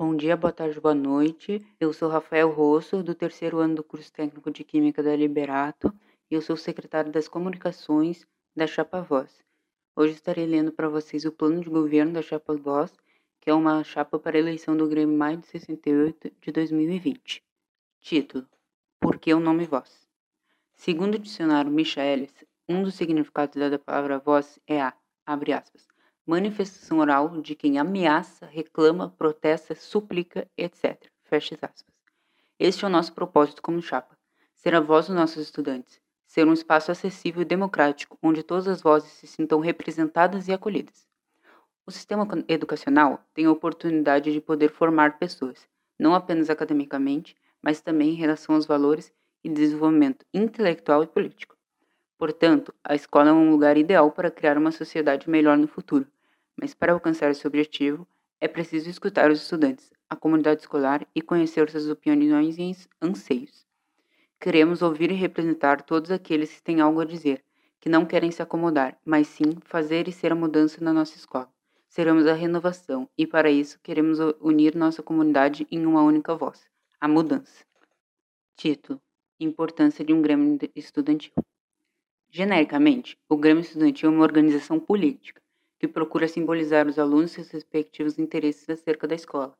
Bom dia, boa tarde, boa noite. Eu sou Rafael Rosso, do terceiro ano do curso técnico de Química da Liberato, e eu sou secretário das comunicações da Chapa Voz. Hoje estarei lendo para vocês o plano de governo da Chapa Voz, que é uma chapa para a eleição do Grêmio Maio de 68 de 2020. Título: Por que o nome Voz? Segundo o dicionário Michaelis, um dos significados da palavra voz é a, abre aspas, manifestação oral de quem ameaça, reclama, protesta, suplica, etc. Aspas. Este é o nosso propósito como chapa: ser a voz dos nossos estudantes, ser um espaço acessível e democrático, onde todas as vozes se sintam representadas e acolhidas. O sistema educacional tem a oportunidade de poder formar pessoas, não apenas academicamente, mas também em relação aos valores e desenvolvimento intelectual e político. Portanto, a escola é um lugar ideal para criar uma sociedade melhor no futuro, mas para alcançar esse objetivo, é preciso escutar os estudantes, a comunidade escolar e conhecer suas opiniões e anseios. Queremos ouvir e representar todos aqueles que têm algo a dizer, que não querem se acomodar, mas sim fazer e ser a mudança na nossa escola. Seremos a renovação e, para isso, queremos unir nossa comunidade em uma única voz a mudança. Título: Importância de um Grêmio Estudantil. Genericamente, o Grêmio Estudantil é uma organização política que procura simbolizar os alunos e seus respectivos interesses acerca da escola.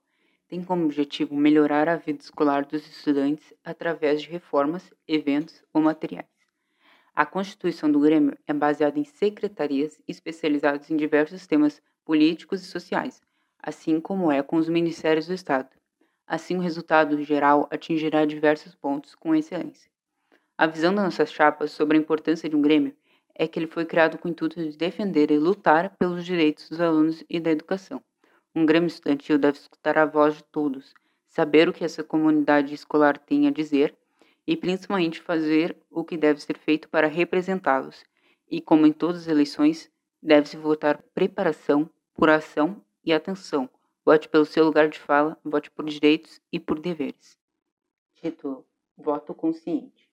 Tem como objetivo melhorar a vida escolar dos estudantes através de reformas, eventos ou materiais. A constituição do Grêmio é baseada em secretarias especializadas em diversos temas políticos e sociais, assim como é com os ministérios do Estado. Assim, o resultado geral atingirá diversos pontos com excelência. A visão da nossa chapa sobre a importância de um Grêmio é que ele foi criado com o intuito de defender e lutar pelos direitos dos alunos e da educação. Um Grêmio estudantil deve escutar a voz de todos, saber o que essa comunidade escolar tem a dizer e principalmente fazer o que deve ser feito para representá-los. E como em todas as eleições, deve-se votar preparação, por ação e atenção. Vote pelo seu lugar de fala, vote por direitos e por deveres. Título: Voto consciente.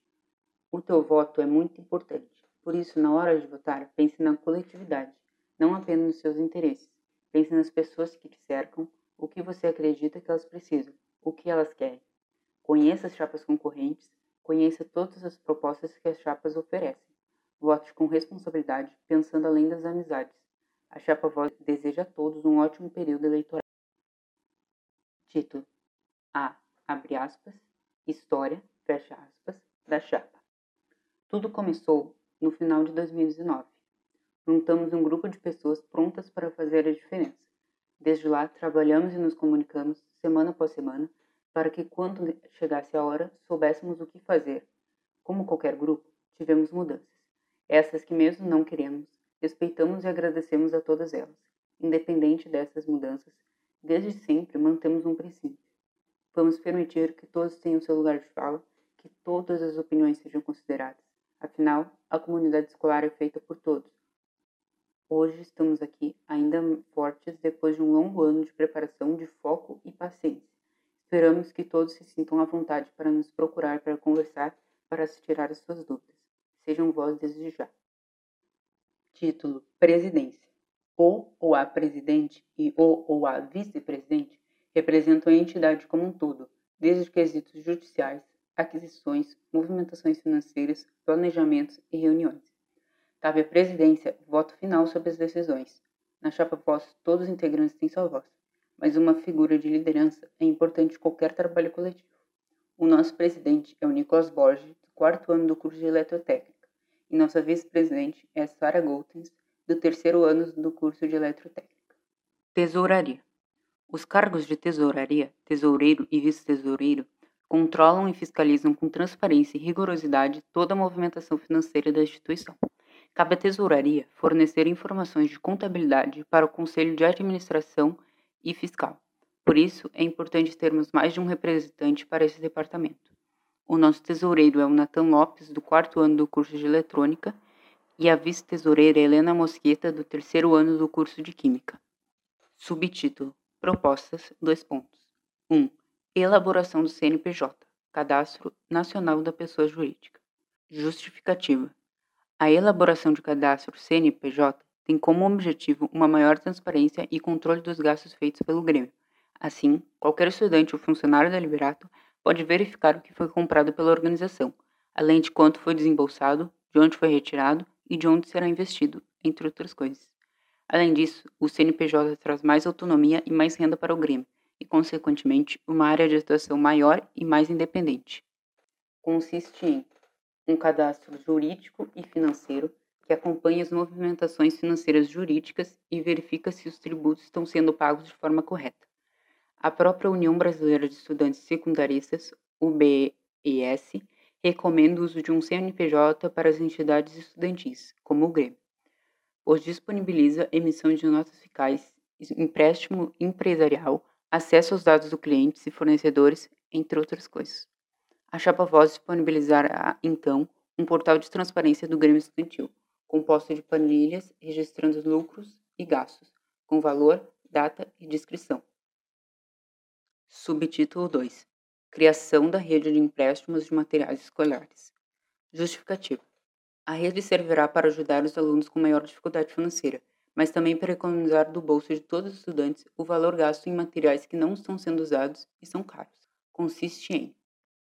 O teu voto é muito importante. Por isso, na hora de votar, pense na coletividade, não apenas nos seus interesses. Pense nas pessoas que te cercam, o que você acredita que elas precisam, o que elas querem. Conheça as chapas concorrentes, conheça todas as propostas que as chapas oferecem. Vote com responsabilidade, pensando além das amizades. A chapa Voz deseja a todos um ótimo período eleitoral. Título: A. Abre aspas. História, fecha aspas, da chapa. Tudo começou no final de 2019. Juntamos um grupo de pessoas prontas para fazer a diferença. Desde lá, trabalhamos e nos comunicamos semana após semana para que, quando chegasse a hora, soubéssemos o que fazer. Como qualquer grupo, tivemos mudanças. Essas que, mesmo não queremos, respeitamos e agradecemos a todas elas. Independente dessas mudanças, desde sempre mantemos um princípio. Vamos permitir que todos tenham seu lugar de fala, que todas as opiniões sejam consideradas. Afinal, a comunidade escolar é feita por todos. Hoje estamos aqui ainda fortes depois de um longo ano de preparação, de foco e paciência. Esperamos que todos se sintam à vontade para nos procurar para conversar, para se tirar as suas dúvidas. Sejam vós desde já. Título: Presidência. O ou a presidente e o ou a vice-presidente representam a entidade como um todo, desde os quesitos judiciais, aquisições, movimentações financeiras, planejamentos e reuniões. Cabe à presidência o voto final sobre as decisões. Na chapa voz, todos os integrantes têm sua voz, mas uma figura de liderança é importante em qualquer trabalho coletivo. O nosso presidente é o Nicolas Borges, do quarto ano do curso de Eletrotécnica, e nossa vice-presidente é a Sara Goltens, do terceiro ano do curso de Eletrotécnica. Tesouraria. Os cargos de tesouraria, tesoureiro e vice-tesoureiro controlam e fiscalizam com transparência e rigorosidade toda a movimentação financeira da instituição. Cabe à Tesouraria fornecer informações de contabilidade para o Conselho de Administração e Fiscal. Por isso, é importante termos mais de um representante para esse departamento. O nosso tesoureiro é o Natan Lopes, do quarto ano do curso de Eletrônica, e a vice-tesoureira Helena Mosqueta, do terceiro ano do curso de Química. Subtítulo: Propostas, dois pontos. 1. Um, Elaboração do CNPJ, Cadastro Nacional da Pessoa Jurídica. Justificativa. A elaboração de cadastro CNPJ tem como objetivo uma maior transparência e controle dos gastos feitos pelo Grêmio, Assim, qualquer estudante ou funcionário da Liberato pode verificar o que foi comprado pela organização, além de quanto foi desembolsado, de onde foi retirado e de onde será investido, entre outras coisas. Além disso, o CNPJ traz mais autonomia e mais renda para o Grêmio, e, consequentemente, uma área de atuação maior e mais independente. Consiste em um cadastro jurídico e financeiro que acompanha as movimentações financeiras jurídicas e verifica se os tributos estão sendo pagos de forma correta. A própria União Brasileira de Estudantes Secundaristas, UBES, recomenda o uso de um CNPJ para as entidades estudantis, como o Grêmio. Os disponibiliza emissão de notas fiscais, empréstimo empresarial, acesso aos dados do cliente e fornecedores, entre outras coisas. A Chapa Voz disponibilizará, então, um portal de transparência do Grêmio Estudantil, composto de planilhas registrando lucros e gastos, com valor, data e descrição. Subtítulo 2 Criação da rede de empréstimos de materiais escolares. Justificativa. A rede servirá para ajudar os alunos com maior dificuldade financeira, mas também para economizar do bolso de todos os estudantes o valor gasto em materiais que não estão sendo usados e são caros. Consiste em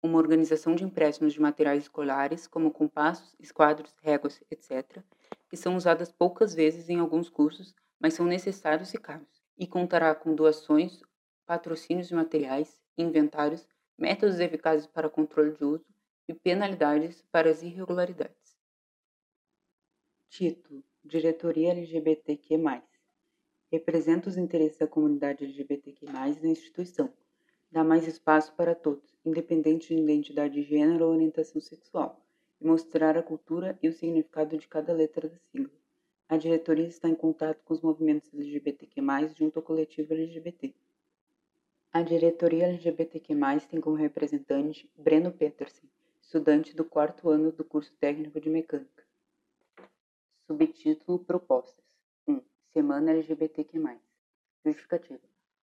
uma organização de empréstimos de materiais escolares, como compassos, esquadros, réguas, etc., que são usadas poucas vezes em alguns cursos, mas são necessários e caros, e contará com doações, patrocínios de materiais, inventários, métodos eficazes para controle de uso e penalidades para as irregularidades. Título Diretoria LGBTQ+. Representa os interesses da comunidade LGBTQ+, na instituição. Dá mais espaço para todos, independente de identidade de gênero ou orientação sexual, e mostrar a cultura e o significado de cada letra da sigla. A diretoria está em contato com os movimentos LGBTQ+, junto ao coletivo LGBT. A diretoria LGBTQ+, tem como representante Breno Petersen, estudante do quarto ano do curso técnico de mecânica. Subtítulo Propostas 1. Semana LGBTQ+. Justificativa.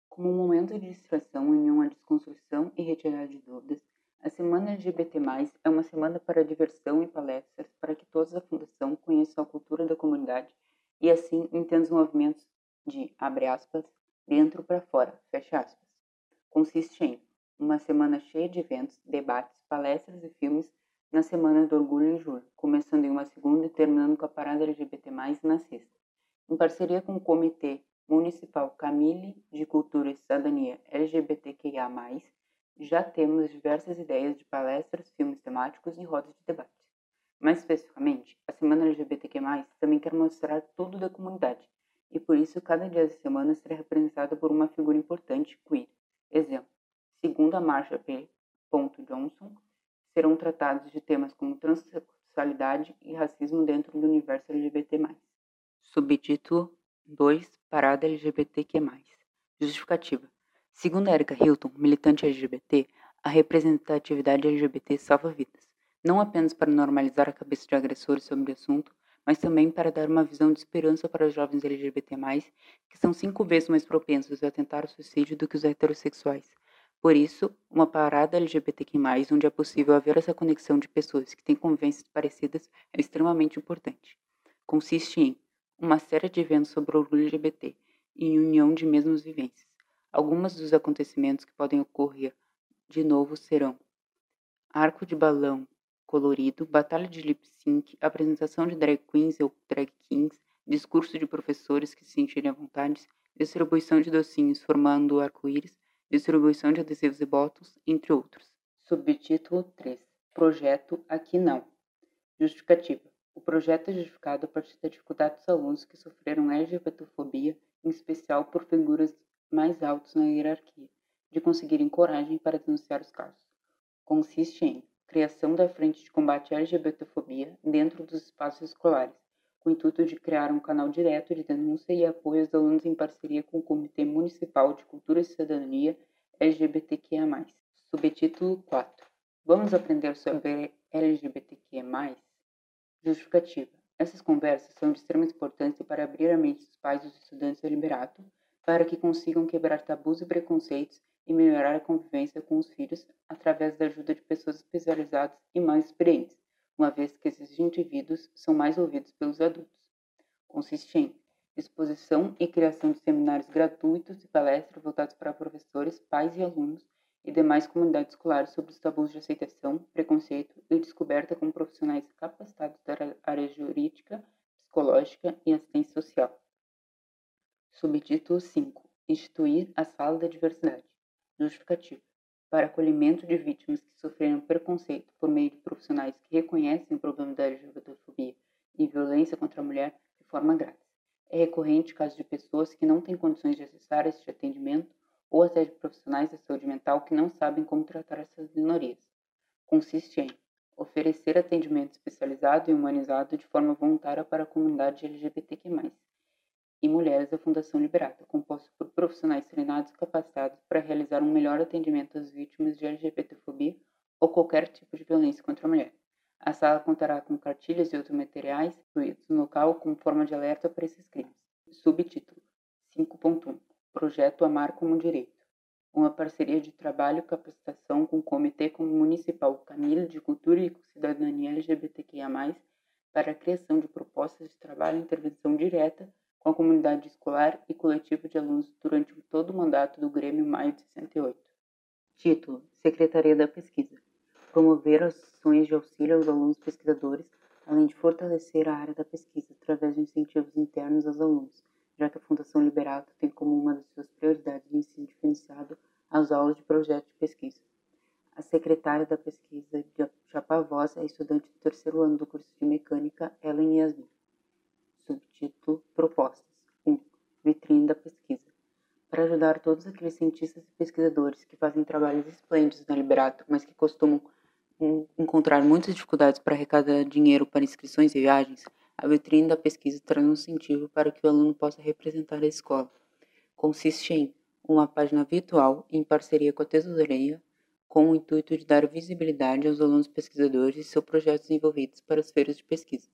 Como um momento de distração em uma desconstrução e retirada de dúvidas, a Semana LGBT+, é uma semana para diversão e palestras para que todos da Fundação conheçam a cultura da comunidade e assim entendam os movimentos de, abre aspas, dentro para fora, fecha aspas. Consiste em uma semana cheia de eventos, debates, palestras e filmes na Semana do Orgulho em julho, começando em uma segunda e terminando com a parada LGBT+, na sexta. Em parceria com o Comitê Municipal Camille de Cultura e Cidadania LGBTQIA+, já temos diversas ideias de palestras, filmes temáticos e rodas de debate. Mais especificamente, a Semana LGBTQ+, também quer mostrar tudo da comunidade, e por isso cada dia da semana será representado por uma figura importante queer. Exemplo, segundo a Marcia P. Johnson, serão tratados de temas como transexualidade e racismo dentro do universo LGBT+. Subtítulo 2 Parada LGBTQ+. Justificativa. Segundo Erika Hilton, militante LGBT, a representatividade LGBT salva vidas, não apenas para normalizar a cabeça de agressores sobre o assunto, mas também para dar uma visão de esperança para os jovens LGBT+, que são cinco vezes mais propensos a tentar o suicídio do que os heterossexuais, por isso, uma parada LGBTQ+, onde é possível haver essa conexão de pessoas que têm convivências parecidas, é extremamente importante. Consiste em uma série de eventos sobre orgulho LGBT e união de mesmas vivências. Alguns dos acontecimentos que podem ocorrer de novo serão arco de balão colorido, batalha de lip sync, apresentação de drag queens ou drag kings, discurso de professores que se sentirem à vontade, distribuição de docinhos formando arco-íris, distribuição de adesivos e botões, entre outros. Subtítulo 3. Projeto Aqui Não. Justificativa. O projeto é justificado a partir da dificuldade dos alunos que sofreram LGBTfobia, em especial por figuras mais altas na hierarquia, de conseguirem coragem para denunciar os casos. Consiste em criação da frente de combate à LGBTfobia dentro dos espaços escolares, com o intuito de criar um canal direto de denúncia e apoio aos alunos em parceria com o Comitê Municipal de Cultura e Cidadania LGBTQIA+. Subtítulo 4. Vamos aprender sobre LGBTQIA+. Justificativa. Essas conversas são de extrema importância para abrir a mente dos pais dos estudantes do Liberato para que consigam quebrar tabus e preconceitos e melhorar a convivência com os filhos através da ajuda de pessoas especializadas e mais experientes, uma vez que esses indivíduos são mais ouvidos pelos adultos. Consiste em exposição e criação de seminários gratuitos e palestras voltados para professores, pais e alunos e demais comunidades escolares sobre os tabus de aceitação, preconceito e descoberta com profissionais capacitados da área jurídica, psicológica e assistência social. Subtítulo 5. Instituir a Sala da Diversidade. Justificativa. Para acolhimento de vítimas que sofreram preconceito por meio de profissionais que reconhecem o problema da LGBTfobia e violência contra a mulher de forma grátis. É recorrente casos de pessoas que não têm condições de acessar este atendimento ou até de profissionais da saúde mental que não sabem como tratar essas minorias. Consiste em oferecer atendimento especializado e humanizado de forma voluntária para a comunidade LGBTQ+, e mulheres da Fundação Liberata, composto por profissionais treinados e capacitados para realizar um melhor atendimento às vítimas de LGBTfobia ou qualquer tipo de violência contra a mulher. A sala contará com cartilhas e outros materiais incluídos no local como forma de alerta para esses crimes. Subtítulo 5.1 Projeto Amar como Direito. Uma parceria de trabalho e capacitação com o Comitê Municipal Camila de Cultura e Cidadania LGBTQIA+, para a criação de propostas de trabalho e intervenção direta com a comunidade escolar e coletivo de alunos durante todo o mandato do Grêmio Maio de 68. Título: Secretaria da Pesquisa. Promover ações de auxílio aos alunos pesquisadores, além de fortalecer a área da pesquisa através de incentivos internos aos alunos, já que a Fundação Liberato tem como uma das suas prioridades o ensino diferenciado às aulas de projeto de pesquisa. A secretária da pesquisa de Chapavós é estudante do terceiro ano do curso de Mecânica, Ellen Yasmin. Subtítulo Propostas 1. Vitrine da pesquisa. Para ajudar todos aqueles cientistas e pesquisadores que fazem trabalhos esplêndidos na Liberato, mas que costumam encontrar muitas dificuldades para arrecadar dinheiro para inscrições e viagens, a vitrine da pesquisa traz um incentivo para que o aluno possa representar a escola. Consiste em uma página virtual em parceria com a tesouraria, com o intuito de dar visibilidade aos alunos pesquisadores e seus projetos desenvolvidos para as feiras de pesquisa.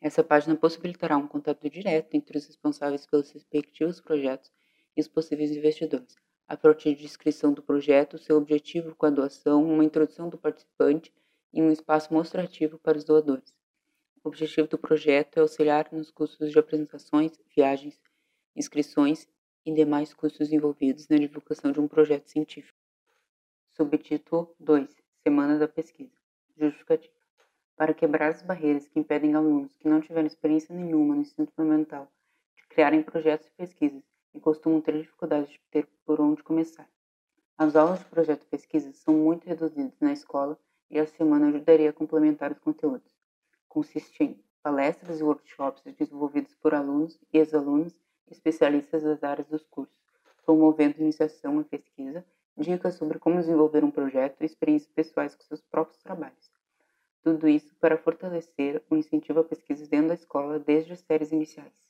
Essa página possibilitará um contato direto entre os responsáveis pelos respectivos projetos e os possíveis investidores, a partir de inscrição do projeto, seu objetivo com a doação, uma introdução do participante e um espaço mostrativo para os doadores. O objetivo do projeto é auxiliar nos custos de apresentações, viagens, inscrições e demais custos envolvidos na divulgação de um projeto científico. Subtítulo 2 Semana da Pesquisa Justificativa Para quebrar as barreiras que impedem alunos que não tiveram experiência nenhuma no ensino fundamental de criarem projetos e pesquisas e costumam ter dificuldade de ter por onde começar. As aulas de projeto e pesquisa são muito reduzidas na escola e a semana ajudaria a complementar os conteúdos consiste em palestras e workshops desenvolvidos por alunos e ex-alunos especialistas das áreas dos cursos, promovendo iniciação e pesquisa, dicas sobre como desenvolver um projeto e experiências pessoais com seus próprios trabalhos. Tudo isso para fortalecer o incentivo à pesquisa dentro da escola desde as séries iniciais.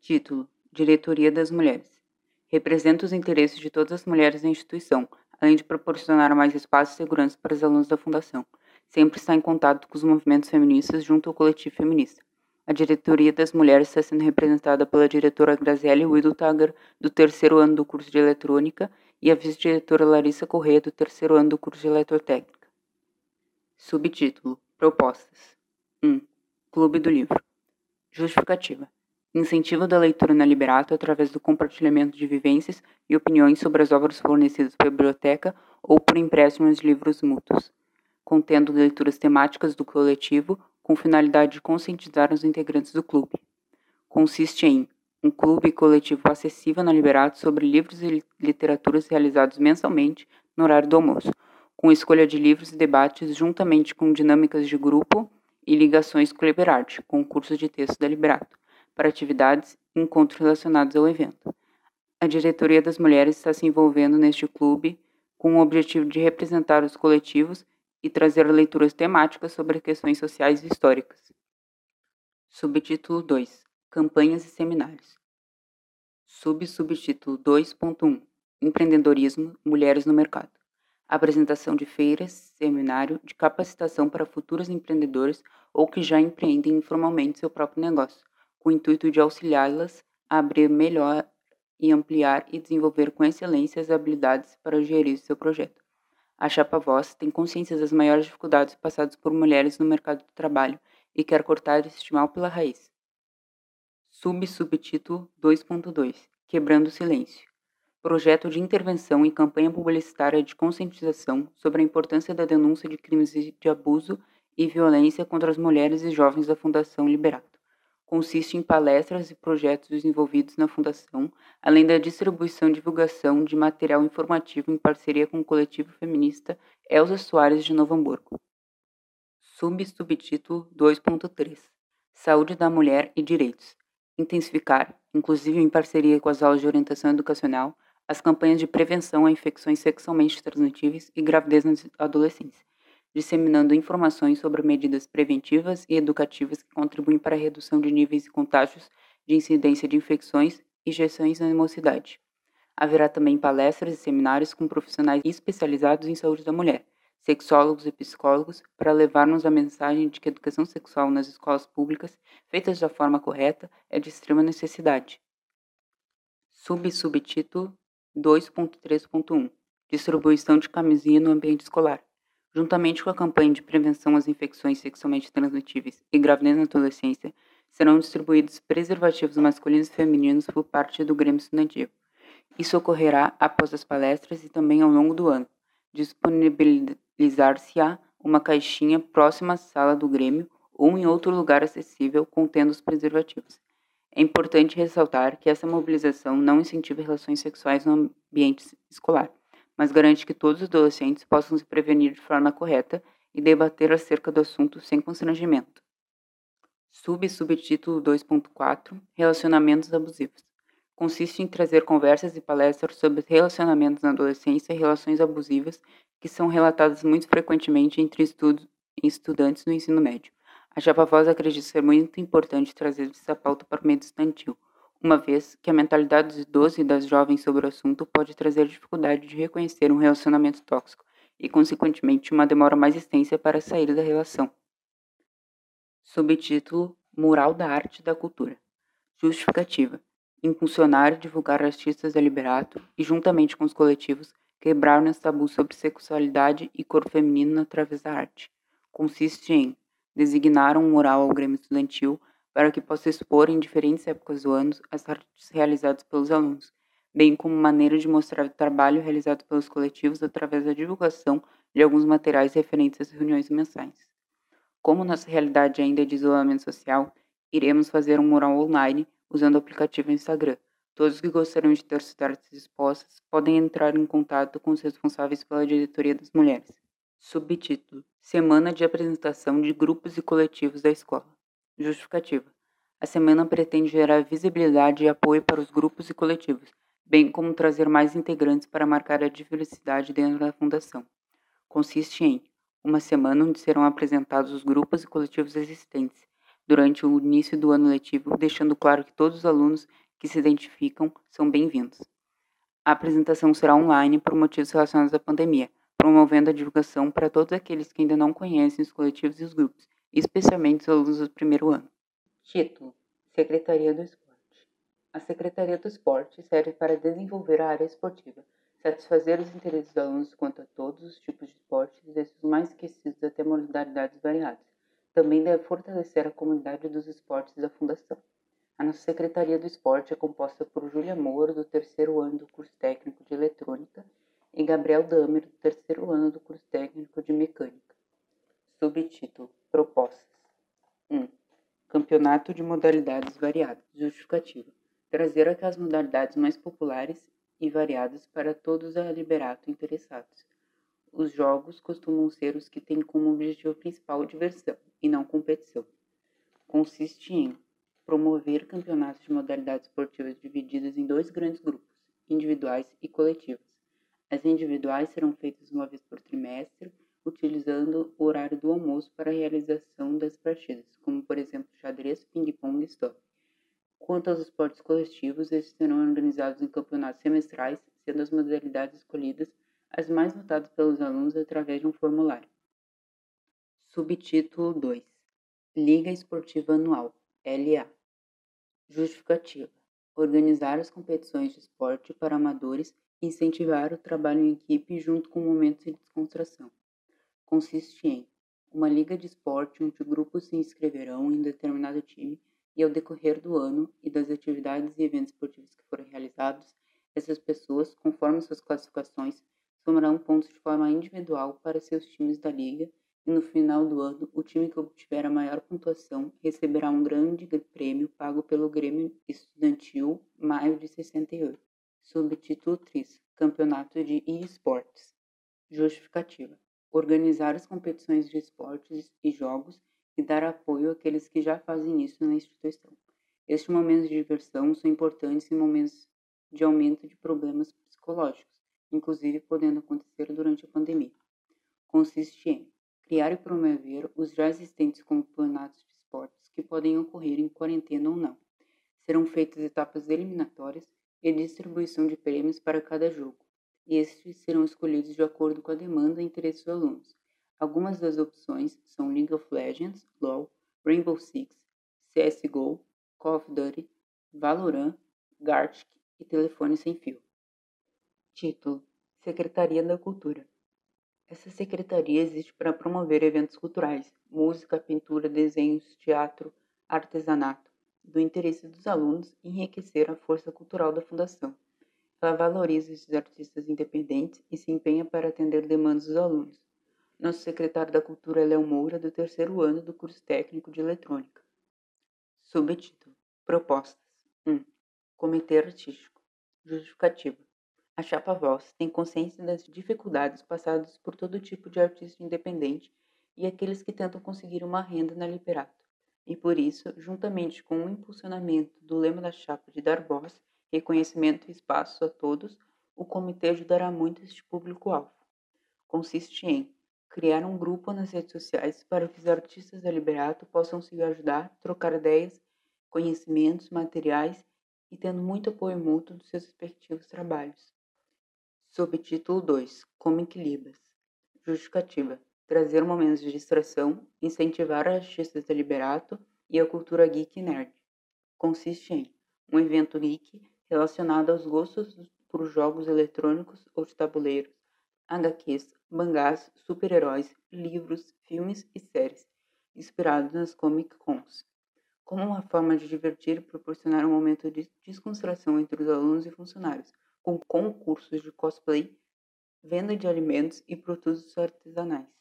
Título: Diretoria das Mulheres. Representa os interesses de todas as mulheres da instituição, além de proporcionar mais espaço e segurança para os alunos da Fundação sempre está em contato com os movimentos feministas junto ao coletivo feminista. A diretoria das mulheres está sendo representada pela diretora Graziele Widutager, do terceiro ano do curso de eletrônica, e a vice-diretora Larissa Corrêa, do terceiro ano do curso de eletrotécnica. Subtítulo: Propostas 1. Clube do Livro. Justificativa. Incentivo da leitura na Liberato através do compartilhamento de vivências e opiniões sobre as obras fornecidas pela biblioteca ou por empréstimos de livros mútuos contendo leituras temáticas do coletivo com finalidade de conscientizar os integrantes do clube. Consiste em um clube coletivo acessível na Liberato sobre livros e literaturas realizados mensalmente no horário do almoço, com escolha de livros e debates juntamente com dinâmicas de grupo e ligações com o Liberarte, concurso de texto da Liberato, para atividades e encontros relacionados ao evento. A diretoria das mulheres está se envolvendo neste clube com o objetivo de representar os coletivos e trazer leituras temáticas sobre questões sociais e históricas. Subtítulo 2 Campanhas e seminários. Subsubtítulo 2.1 Empreendedorismo Mulheres no Mercado. Apresentação de feiras, seminário de capacitação para futuros empreendedores ou que já empreendem informalmente seu próprio negócio, com o intuito de auxiliá-las a abrir melhor e ampliar e desenvolver com excelência as habilidades para gerir seu projeto. A Chapa Voz tem consciência das maiores dificuldades passadas por mulheres no mercado de trabalho e quer cortar este mal pela raiz. Sub-subtítulo 2.2 Quebrando o Silêncio Projeto de intervenção e campanha publicitária de conscientização sobre a importância da denúncia de crimes de abuso e violência contra as mulheres e jovens da Fundação Liberato. Consiste em palestras e projetos desenvolvidos na Fundação, além da distribuição e divulgação de material informativo em parceria com o coletivo feminista Elza Soares de Novo Hamburgo. Sub-subtítulo 2.3 Saúde da Mulher e Direitos intensificar, inclusive em parceria com as aulas de orientação educacional, as campanhas de prevenção a infecções sexualmente transmissíveis e gravidez na adolescência, disseminando informações sobre medidas preventivas e educativas que contribuem para a redução de níveis de contágios de incidência de infecções e injeções na mocidade. Haverá também palestras e seminários com profissionais especializados em saúde da mulher, sexólogos e psicólogos, para levarmos a mensagem de que a educação sexual nas escolas públicas, feita da forma correta, é de extrema necessidade. Sub-subtítulo 2.3.1 Distribuição de camisinha no ambiente escolar. Juntamente com a campanha de prevenção às infecções sexualmente transmitíveis e gravidez na adolescência, serão distribuídos preservativos masculinos e femininos por parte do Grêmio Estudantil. Isso ocorrerá após as palestras e também ao longo do ano. Disponibilidade Lizar-se-á uma caixinha próxima à sala do Grêmio ou em outro lugar acessível contendo os preservativos. É importante ressaltar que essa mobilização não incentiva relações sexuais no ambiente escolar, mas garante que todos os adolescentes possam se prevenir de forma correta e debater acerca do assunto sem constrangimento. Sub-subtítulo 2.4 Relacionamentos abusivos consiste em trazer conversas e palestras sobre relacionamentos na adolescência e relações abusivas que são relatadas muito frequentemente entre estudos, estudantes no ensino médio. A Japa Voz acredita ser muito importante trazer essa pauta para o meio estudantil, uma vez que a mentalidade dos idosos e das jovens sobre o assunto pode trazer dificuldade de reconhecer um relacionamento tóxico e, consequentemente, uma demora mais extensa para sair da relação. Subtítulo Mural da Arte e da Cultura Justificativa impulsionar e divulgar artistas da Liberato e, juntamente com os coletivos, quebraram os tabus sobre sexualidade e corpo feminino através da arte. Consiste em designar um mural ao Grêmio Estudantil para que possa expor em diferentes épocas do ano as artes realizadas pelos alunos, bem como maneira de mostrar o trabalho realizado pelos coletivos através da divulgação de alguns materiais referentes às reuniões mensais. Como nossa realidade ainda é de isolamento social, iremos fazer um mural online usando o aplicativo Instagram. Todos que gostariam de ter suas artes expostas podem entrar em contato com os responsáveis pela diretoria das mulheres. Subtítulo: Semana de apresentação de grupos e coletivos da escola. Justificativa: A semana pretende gerar visibilidade e apoio para os grupos e coletivos, bem como trazer mais integrantes para marcar a diversidade dentro da fundação. Consiste em uma semana onde serão apresentados os grupos e coletivos existentes, durante o início do ano letivo, deixando claro que todos os alunos que se identificam são bem-vindos. A apresentação será online por motivos relacionados à pandemia, promovendo a divulgação para todos aqueles que ainda não conhecem os coletivos e os grupos, especialmente os alunos do primeiro ano. Título: Secretaria do Esporte. A Secretaria do Esporte serve para desenvolver a área esportiva, satisfazer os interesses dos alunos quanto a todos os tipos de esportes, desde os mais esquecidos até modalidades variadas também deve fortalecer a comunidade dos esportes da Fundação. A nossa Secretaria do Esporte é composta por Júlia Moura, do terceiro ano do curso técnico de Eletrônica, e Gabriel Damer, do terceiro ano do curso técnico de Mecânica. Subtítulo: Propostas 1. Campeonato de modalidades variadas. Justificativa: trazer aquelas modalidades mais populares e variadas para todos a liberato interessados. Os jogos costumam ser os que têm como objetivo principal diversão e não competição. Consiste em promover campeonatos de modalidades esportivas divididas em dois grandes grupos, individuais e coletivos. As individuais serão feitas uma vez por trimestre, utilizando o horário do almoço para a realização das partidas, como por exemplo xadrez, ping-pong e stop. Quanto aos esportes coletivos, esses serão organizados em campeonatos semestrais, sendo as modalidades escolhidas as mais votadas pelos alunos através de um formulário. Subtítulo 2 Liga Esportiva Anual LA Justificativa Organizar as competições de esporte para amadores incentivar o trabalho em equipe junto com momentos de descontração. Consiste em uma liga de esporte onde grupos se inscreverão em um determinado time e ao decorrer do ano e das atividades e eventos esportivos que forem realizados, essas pessoas, conforme suas classificações, somarão pontos de forma individual para seus times da liga e no final do ano, o time que obtiver a maior pontuação receberá um grande prêmio pago pelo Grêmio Estudantil Maio de 68. Subtítulo 3: Campeonato de eSports. Justificativa: Organizar as competições de esportes e jogos e dar apoio àqueles que já fazem isso na instituição. Estes momentos de diversão são importantes em momentos de aumento de problemas psicológicos inclusive podendo acontecer durante a pandemia. Consiste em criar e promover os já existentes campeonatos de esportes que podem ocorrer em quarentena ou não. Serão feitas etapas eliminatórias e distribuição de prêmios para cada jogo, estes serão escolhidos de acordo com a demanda e interesse dos alunos. Algumas das opções são League of Legends, LoL, Rainbow Six, CSGO, Call of Duty, Valorant, Gartic e Telefone Sem Fio. Título: Secretaria da Cultura. Essa secretaria existe para promover eventos culturais, música, pintura, desenhos, teatro, artesanato, do interesse dos alunos e enriquecer a força cultural da Fundação. Ela valoriza esses artistas independentes e se empenha para atender demandas dos alunos. Nosso secretário da Cultura é Léo Moura, do terceiro ano do curso técnico de Eletrônica. Subtítulo: Propostas 1. Comitê Artístico. Justificativa. A Chapa Voz tem consciência das dificuldades passadas por todo tipo de artista independente e aqueles que tentam conseguir uma renda na Liberato. E por isso, juntamente com o impulsionamento do lema da chapa de dar voz, reconhecimento e espaço a todos, o comitê ajudará muito este público-alvo. Consiste em criar um grupo nas redes sociais para que os artistas da Liberato possam se ajudar, trocar ideias, conhecimentos, materiais e tendo muito apoio mútuo dos seus respectivos trabalhos. Subtítulo 2 Comic Libras Justificativa Trazer momentos de distração, incentivar artistas da Liberato e a cultura geek nerd. Consiste em um evento geek relacionado aos gostos por jogos eletrônicos ou de tabuleiros, HQs, mangás, super-heróis, livros, filmes e séries, inspirados nas Comic Cons, como uma forma de divertir e proporcionar um momento de descontração entre os alunos e funcionários com concursos de cosplay, venda de alimentos e produtos artesanais,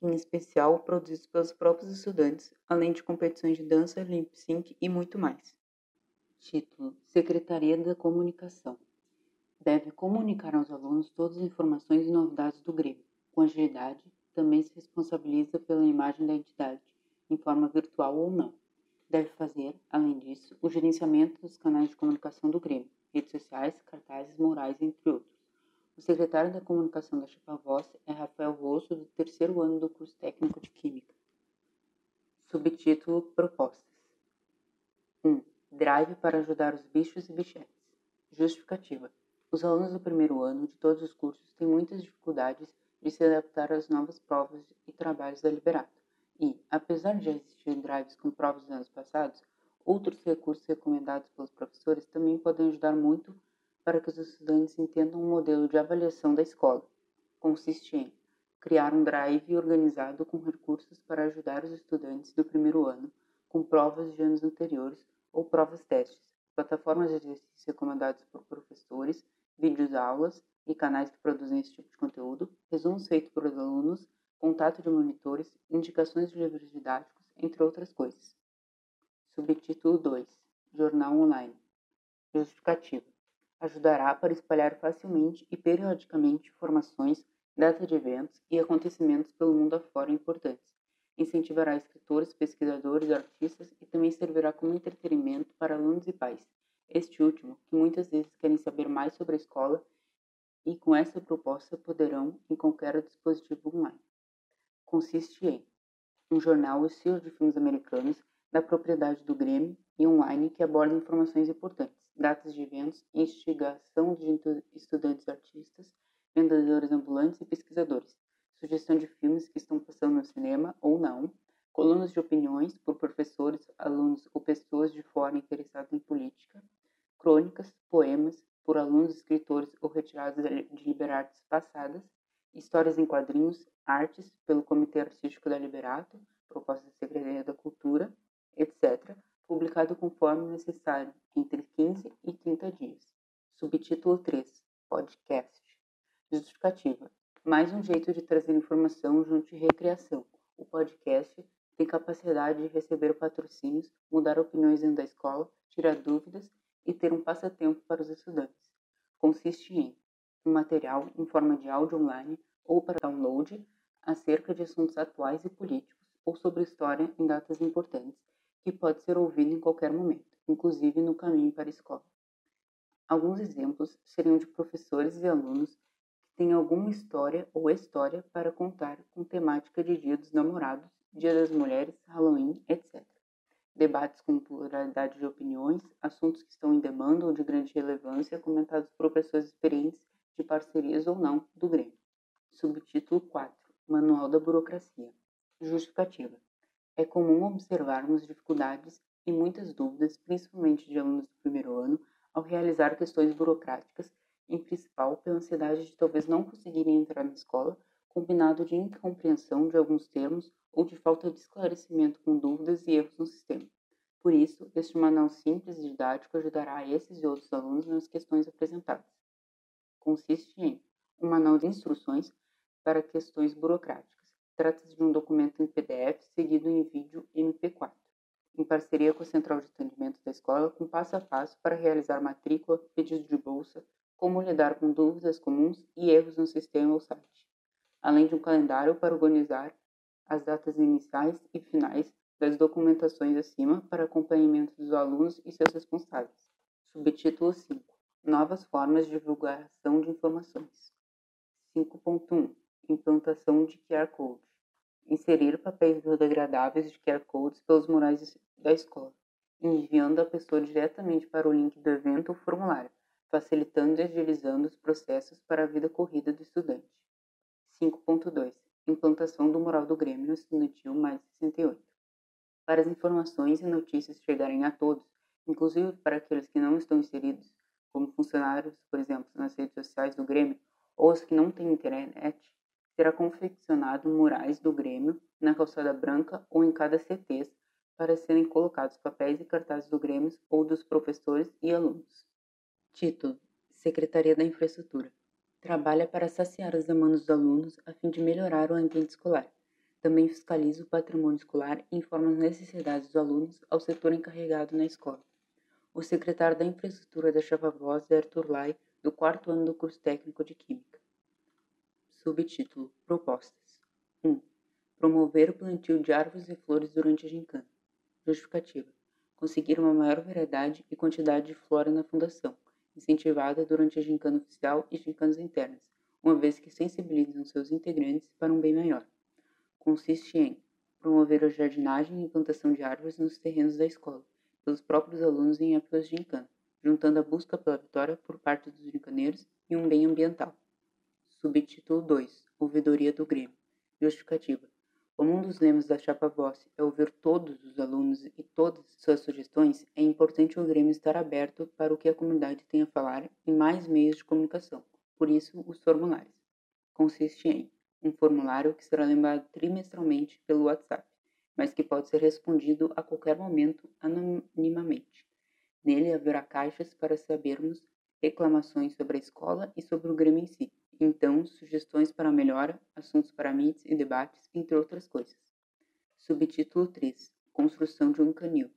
em especial produzidos pelos próprios estudantes, além de competições de dança, lip sync e muito mais. Título: Secretaria da Comunicação. Deve comunicar aos alunos todas as informações e novidades do Grêmio. Com agilidade, também se responsabiliza pela imagem da entidade, em forma virtual ou não. Deve fazer, além disso, o gerenciamento dos canais de comunicação do Grêmio, redes sociais, cartazes, murais, entre outros. O secretário da Comunicação da Chapavoz é Rafael Rosso, do terceiro ano do curso técnico de Química. Subtítulo Propostas 1. Drive para ajudar os bichos e bichetes. Justificativa. Os alunos do primeiro ano de todos os cursos têm muitas dificuldades de se adaptar às novas provas e trabalhos da Liberato. E, apesar de já existirem drives com provas dos anos passados, Outros recursos recomendados pelos professores também podem ajudar muito para que os estudantes entendam o um modelo de avaliação da escola. Consiste em criar um drive organizado com recursos para ajudar os estudantes do primeiro ano com provas de anos anteriores ou provas testes, plataformas de exercícios recomendados por professores, vídeos aulas e canais que produzem esse tipo de conteúdo, resumos feitos por alunos, contato de monitores, indicações de livros didáticos, entre outras coisas. Subtítulo 2 Jornal Online Justificativa Ajudará para espalhar facilmente e periodicamente informações, data de eventos e acontecimentos pelo mundo afora importantes. Incentivará escritores, pesquisadores, artistas e também servirá como entretenimento para alunos e pais. Este último, que muitas vezes querem saber mais sobre a escola e com essa proposta poderão em qualquer dispositivo online. Consiste em um jornal estilo de filmes americanos da propriedade do Grêmio e online que aborda informações importantes, datas de eventos, instigação de estudantes artistas, vendedores ambulantes e pesquisadores, sugestão de filmes que estão passando no cinema ou não, colunas de opiniões por professores, alunos ou pessoas de fora interessadas em política, crônicas, poemas por alunos, escritores ou retirados de Liberartes passadas, histórias em quadrinhos, artes pelo Comitê Artístico da Liberato, proposta da Secretaria da Cultura, etc., publicado conforme necessário, entre 15 e 30 dias. Subtítulo 3. Podcast. Justificativa. Mais um jeito de trazer informação junto de recreação. O podcast tem capacidade de receber patrocínios, mudar opiniões dentro da escola, tirar dúvidas e ter um passatempo para os estudantes. Consiste em um material em forma de áudio online ou para download acerca de assuntos atuais e políticos ou sobre história em datas importantes, que pode ser ouvido em qualquer momento, inclusive no caminho para a escola. Alguns exemplos seriam de professores e alunos que têm alguma história ou história para contar com temática de Dia dos Namorados, Dia das Mulheres, Halloween, etc. Debates com pluralidade de opiniões, assuntos que estão em demanda ou de grande relevância, comentados por pessoas experientes de parcerias ou não do Grêmio. Subtítulo 4 Manual da Burocracia Justificativa. É comum observarmos dificuldades e muitas dúvidas, principalmente de alunos do primeiro ano, ao realizar questões burocráticas, em principal pela ansiedade de talvez não conseguirem entrar na escola, combinado de incompreensão de alguns termos ou de falta de esclarecimento com dúvidas e erros no sistema. Por isso, este manual simples e didático ajudará a esses e outros alunos nas questões apresentadas. Consiste em um manual de instruções para questões burocráticas Trata-se de um documento em PDF seguido em vídeo MP4, em parceria com a Central de Atendimento da escola, com passo a passo para realizar matrícula, pedido de bolsa, como lidar com dúvidas comuns e erros no sistema ou site, além de um calendário para organizar as datas iniciais e finais das documentações acima para acompanhamento dos alunos e seus responsáveis. Subtítulo 5 Novas formas de divulgação de informações. 5.1 Implantação de QR Code inserir papéis biodegradáveis de QR codes pelos murais da escola, enviando a pessoa diretamente para o link do evento ou formulário, facilitando e agilizando os processos para a vida corrida do estudante. 5.2 Implantação do mural do Grêmio Estudantil mais 68. Para as informações e notícias chegarem a todos, inclusive para aqueles que não estão inseridos, como funcionários, por exemplo, nas redes sociais do Grêmio, ou os que não têm internet, será confeccionado murais do Grêmio na calçada branca ou em cada CTs para serem colocados papéis e cartazes do Grêmio ou dos professores e alunos. Título: Secretaria da Infraestrutura. Trabalha para saciar as demandas dos alunos a fim de melhorar o ambiente escolar. Também fiscaliza o patrimônio escolar e informa as necessidades dos alunos ao setor encarregado na escola. O secretário da Infraestrutura da Chapa Voz é Arthur Lai, do quarto ano do curso técnico de Química. Subtítulo: Propostas 1. Promover o plantio de árvores e flores durante a gincana. Justificativa: Conseguir uma maior variedade e quantidade de flora na fundação, incentivada durante a gincana oficial e gincanas internas, uma vez que sensibilizam seus integrantes para um bem maior. Consiste em promover a jardinagem e plantação de árvores nos terrenos da escola, pelos próprios alunos em épocas de gincana, juntando a busca pela vitória por parte dos gincaneiros e um bem ambiental. Subtítulo 2 Ouvidoria do Grêmio Justificativa Como um dos lemas da Chapa Voz é ouvir todos os alunos e todas suas sugestões, é importante o Grêmio estar aberto para o que a comunidade tem a falar em mais meios de comunicação, por isso os formulários. Consiste em um formulário que será lembrado trimestralmente pelo WhatsApp, mas que pode ser respondido a qualquer momento anonimamente. Nele haverá caixas para sabermos reclamações sobre a escola e sobre o Grêmio em si então sugestões para melhora, assuntos para meets e debates, entre outras coisas. Subtítulo 3 Construção de um canil.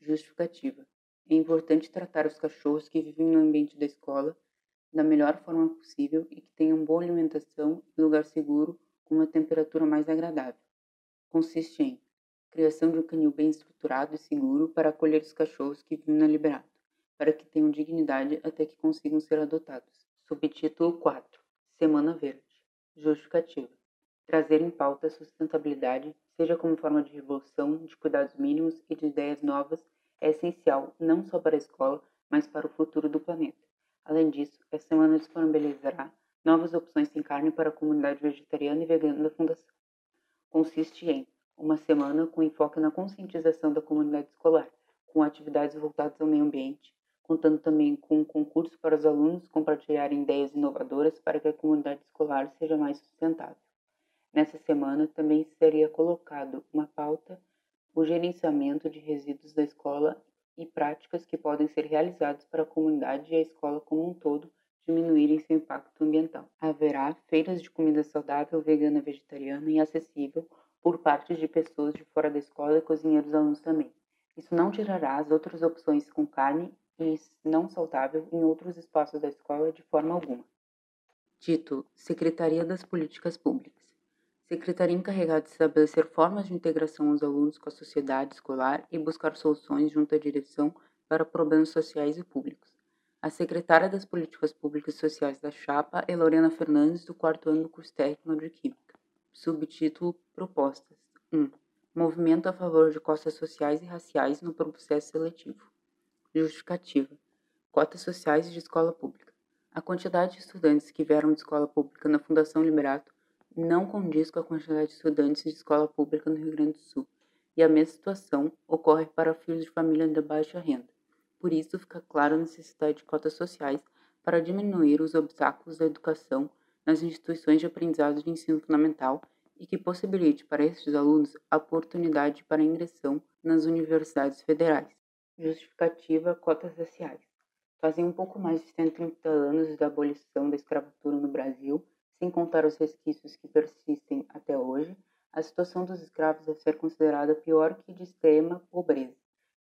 Justificativa. É importante tratar os cachorros que vivem no ambiente da escola da melhor forma possível e que tenham boa alimentação e lugar seguro com uma temperatura mais agradável. Consiste em criação de um canil bem estruturado e seguro para acolher os cachorros que vivem na Liberato, para que tenham dignidade até que consigam ser adotados. Subtítulo 4 Semana Verde Justificativa Trazer em pauta a sustentabilidade, seja como forma de revolução, de cuidados mínimos e de ideias novas, é essencial não só para a escola, mas para o futuro do planeta. Além disso, essa semana disponibilizará novas opções sem carne para a comunidade vegetariana e vegana da Fundação. Consiste em uma semana com enfoque na conscientização da comunidade escolar, com atividades voltadas ao meio ambiente, contando também com um concurso para os alunos compartilharem ideias inovadoras para que a comunidade escolar seja mais sustentável. Nessa semana também seria colocado uma pauta o gerenciamento de resíduos da escola e práticas que podem ser realizadas para a comunidade e a escola como um todo diminuírem seu impacto ambiental. Haverá feiras de comida saudável, vegana, vegetariana e acessível por parte de pessoas de fora da escola e cozinheiros alunos também. Isso não tirará as outras opções com carne e não saudável em outros espaços da escola de forma alguma. Título: Secretaria das Políticas Públicas. Secretaria encarregada de estabelecer formas de integração dos alunos com a sociedade escolar e buscar soluções junto à direção para problemas sociais e públicos. A secretária das Políticas Públicas e Sociais da Chapa é Lorena Fernandes, do quarto ano do curso técnico de Química. Subtítulo: Propostas. 1. Movimento a favor de cotas sociais e raciais no processo seletivo. Justificativa. Cotas sociais de escola pública. A quantidade de estudantes que vieram de escola pública na Fundação Liberato não condiz com a quantidade de estudantes de escola pública no Rio Grande do Sul, e a mesma situação ocorre para filhos de família de baixa renda. Por isso, fica clara a necessidade de cotas sociais para diminuir os obstáculos da educação nas instituições de aprendizado de ensino fundamental e que possibilite para estes alunos a oportunidade para ingressão nas universidades federais. Justificativa cotas raciais. Fazem um pouco mais de 130 anos da abolição da escravatura no Brasil sem contar os resquícios que persistem até hoje, a situação dos escravos deve ser considerada pior que de extrema pobreza.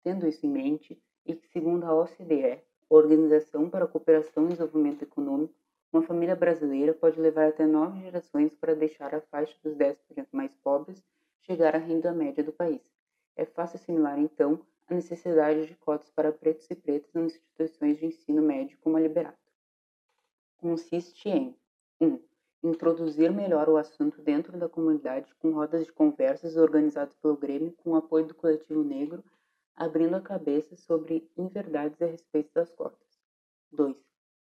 Tendo isso em mente, e que, segundo a OCDE, Organização para a Cooperação e Desenvolvimento Econômico, uma família brasileira pode levar até nove gerações para deixar a faixa dos 10% mais pobres chegar à renda média do país. É fácil assimilar, então, a necessidade de cotas para pretos e pretas nas instituições de ensino médio como a Liberato. Consiste em 1. Um, introduzir melhor o assunto dentro da comunidade com rodas de conversas organizadas pelo Grêmio com o apoio do coletivo negro, abrindo a cabeça sobre inverdades a respeito das cotas. 2.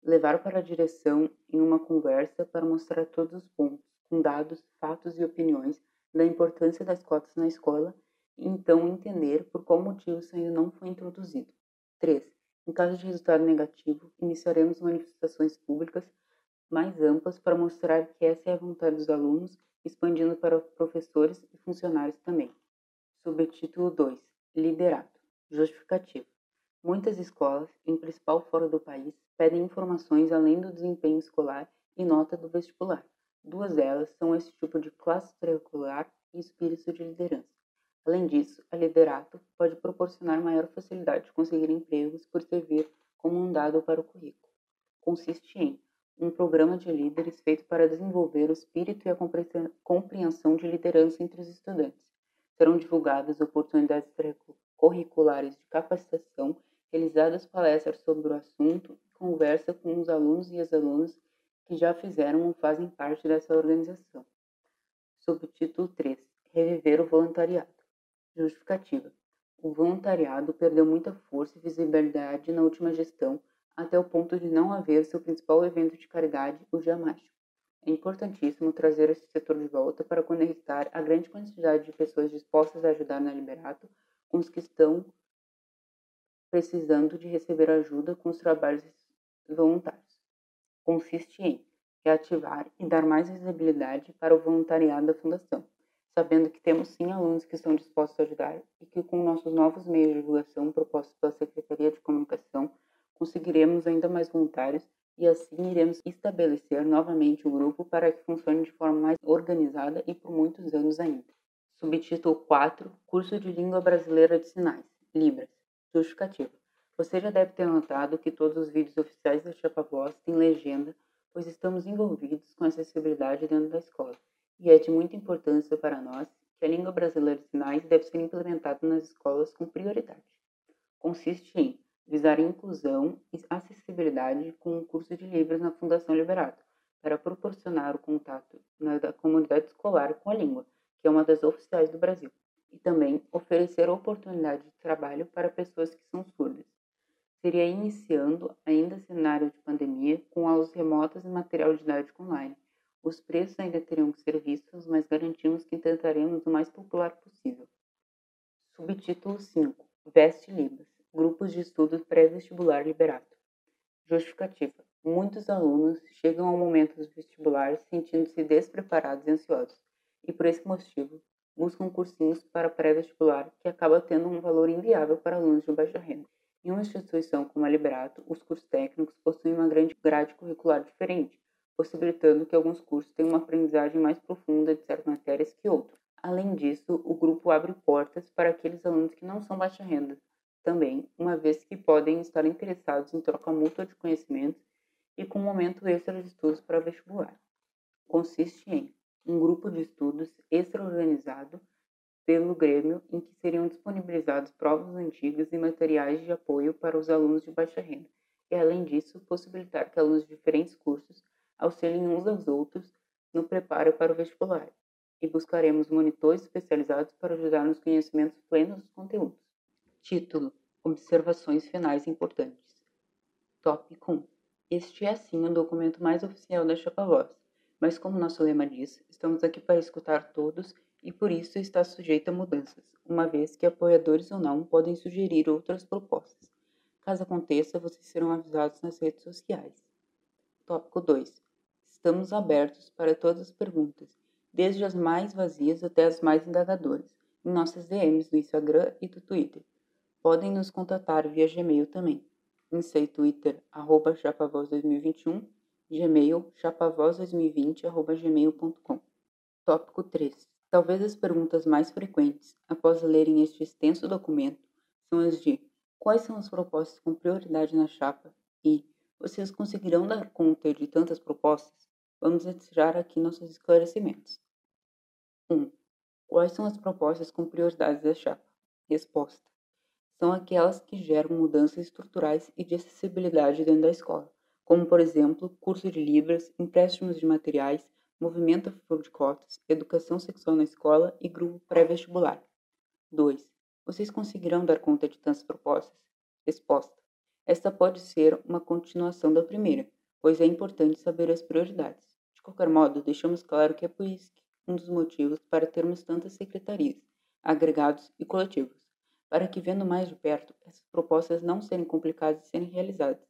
Levar para a direção em uma conversa para mostrar todos os pontos, com dados, fatos e opiniões, da importância das cotas na escola então entender por qual motivo isso ainda não foi introduzido. 3. Em caso de resultado negativo, iniciaremos manifestações públicas mais amplas para mostrar que essa é a vontade dos alunos, expandindo para professores e funcionários também. Subtítulo 2: Liderato. Justificativa. Muitas escolas, em principal fora do país, pedem informações além do desempenho escolar e nota do vestibular. Duas delas são esse tipo de classe curricular e espírito de liderança. Além disso, a liderato pode proporcionar maior facilidade de conseguir empregos por servir como um dado para o currículo. Consiste em um programa de líderes feito para desenvolver o espírito e a compreensão de liderança entre os estudantes. Serão divulgadas oportunidades curriculares de capacitação, realizadas palestras sobre o assunto e conversa com os alunos e as alunas que já fizeram ou fazem parte dessa organização. Subtítulo 3: Reviver o voluntariado. Justificativa: O voluntariado perdeu muita força e visibilidade na última gestão até o ponto de não haver seu principal evento de caridade, o Dia Mágico. É importantíssimo trazer esse setor de volta para conectar a grande quantidade de pessoas dispostas a ajudar na Liberato com os que estão precisando de receber ajuda com os trabalhos voluntários. Consiste em reativar e dar mais visibilidade para o voluntariado da Fundação, sabendo que temos sim alunos que estão dispostos a ajudar e que com nossos novos meios de divulgação propostos pela Secretaria de Comunicação conseguiremos ainda mais voluntários e assim iremos estabelecer novamente o grupo para que funcione de forma mais organizada e por muitos anos ainda. Subtítulo 4 Curso de Língua Brasileira de Sinais Libras. Justificativa Você já deve ter notado que todos os vídeos oficiais da Chapa Voz têm legenda, pois estamos envolvidos com acessibilidade dentro da escola, e é de muita importância para nós que a língua brasileira de sinais deve ser implementada nas escolas com prioridade. Consiste em visar inclusão e acessibilidade com o curso de Libras na Fundação Liberato, para proporcionar o contato da comunidade escolar com a língua, que é uma das oficiais do Brasil, e também oferecer oportunidade de trabalho para pessoas que são surdas. Seria iniciando, ainda cenário de pandemia, com aulas remotas e material didático online. Os preços ainda teriam que ser vistos, mas garantimos que tentaremos o mais popular possível. Subtítulo 5 Veste Libras Grupos de estudo pré-vestibular liberado. Justificativa. Muitos alunos chegam ao momento do vestibular sentindo-se despreparados e ansiosos, e por esse motivo buscam cursinhos para pré-vestibular que acaba tendo um valor inviável para alunos de baixa renda. Em uma instituição como a Liberato, os cursos técnicos possuem uma grande grade curricular diferente, possibilitando que alguns cursos tenham uma aprendizagem mais profunda de certas matérias que outros. Além disso, o grupo abre portas para aqueles alunos que não são baixa renda, também, uma vez que podem estar interessados em troca mútua de conhecimentos e com um momento extra de estudos para vestibular. Consiste em um grupo de estudos extra-organizado pelo Grêmio em que seriam disponibilizados provas antigas e materiais de apoio para os alunos de baixa renda, e além disso, possibilitar que alunos de diferentes cursos auxiliem uns aos outros no preparo para o vestibular, e buscaremos monitores especializados para ajudar nos conhecimentos plenos dos conteúdos. Título: Observações finais importantes. Tópico 1. Este é sim o documento mais oficial da Chapa Voz, mas como nosso lema diz, estamos aqui para escutar todos e por isso está sujeito a mudanças, uma vez que apoiadores ou não podem sugerir outras propostas. Caso aconteça, vocês serão avisados nas redes sociais. Tópico 2. Estamos abertos para todas as perguntas, desde as mais vazias até as mais indagadoras, em nossas DMs do Instagram e do Twitter. Podem nos contatar via Gmail também. Seu Twitter, arroba chapavoz2021, Gmail, chapavoz2020, arroba gmail.com. Tópico 3. Talvez as perguntas mais frequentes, após lerem este extenso documento, são as de quais são as propostas com prioridade na chapa e vocês conseguirão dar conta de tantas propostas? Vamos retirar aqui nossos esclarecimentos. 1. Um, quais são as propostas com prioridade da chapa? Resposta são aquelas que geram mudanças estruturais e de acessibilidade dentro da escola, como, por exemplo, curso de Libras, empréstimos de materiais, movimento a favor de cotas, educação sexual na escola e grupo pré-vestibular. 2. Vocês conseguirão dar conta de tantas propostas? Resposta. Esta pode ser uma continuação da primeira, pois é importante saber as prioridades. De qualquer modo, deixamos claro que é por isso um dos motivos para termos tantas secretarias, agregados e coletivos para que, vendo mais de perto, essas propostas não serem complicadas de serem realizadas.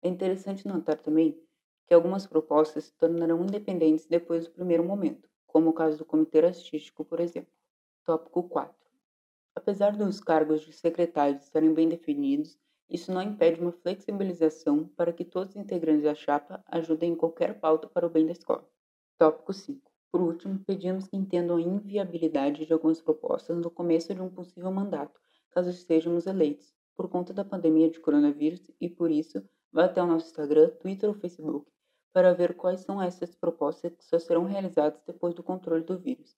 É interessante notar também que algumas propostas se tornarão independentes depois do primeiro momento, como o caso do Comitê Artístico, por exemplo. Tópico 4. Apesar dos cargos de secretários estarem bem definidos, isso não impede uma flexibilização para que todos os integrantes da chapa ajudem em qualquer pauta para o bem da escola. Tópico 5. Por último, pedimos que entendam a inviabilidade de algumas propostas no começo de um possível mandato, caso estejamos eleitos, por conta da pandemia de coronavírus e por isso vá até o nosso Instagram, Twitter ou Facebook para ver quais são essas propostas que só serão realizadas depois do controle do vírus.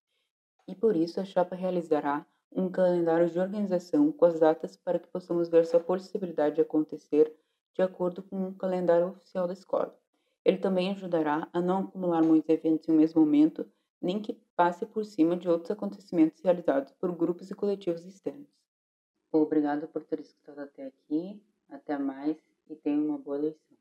E por isso a chapa realizará um calendário de organização com as datas para que possamos ver sua possibilidade de acontecer de acordo com o calendário oficial da escola. Ele também ajudará a não acumular muitos eventos em um mesmo momento, nem que passe por cima de outros acontecimentos realizados por grupos e coletivos externos. Obrigado por ter escutado até aqui. Até mais e tenha uma boa eleição.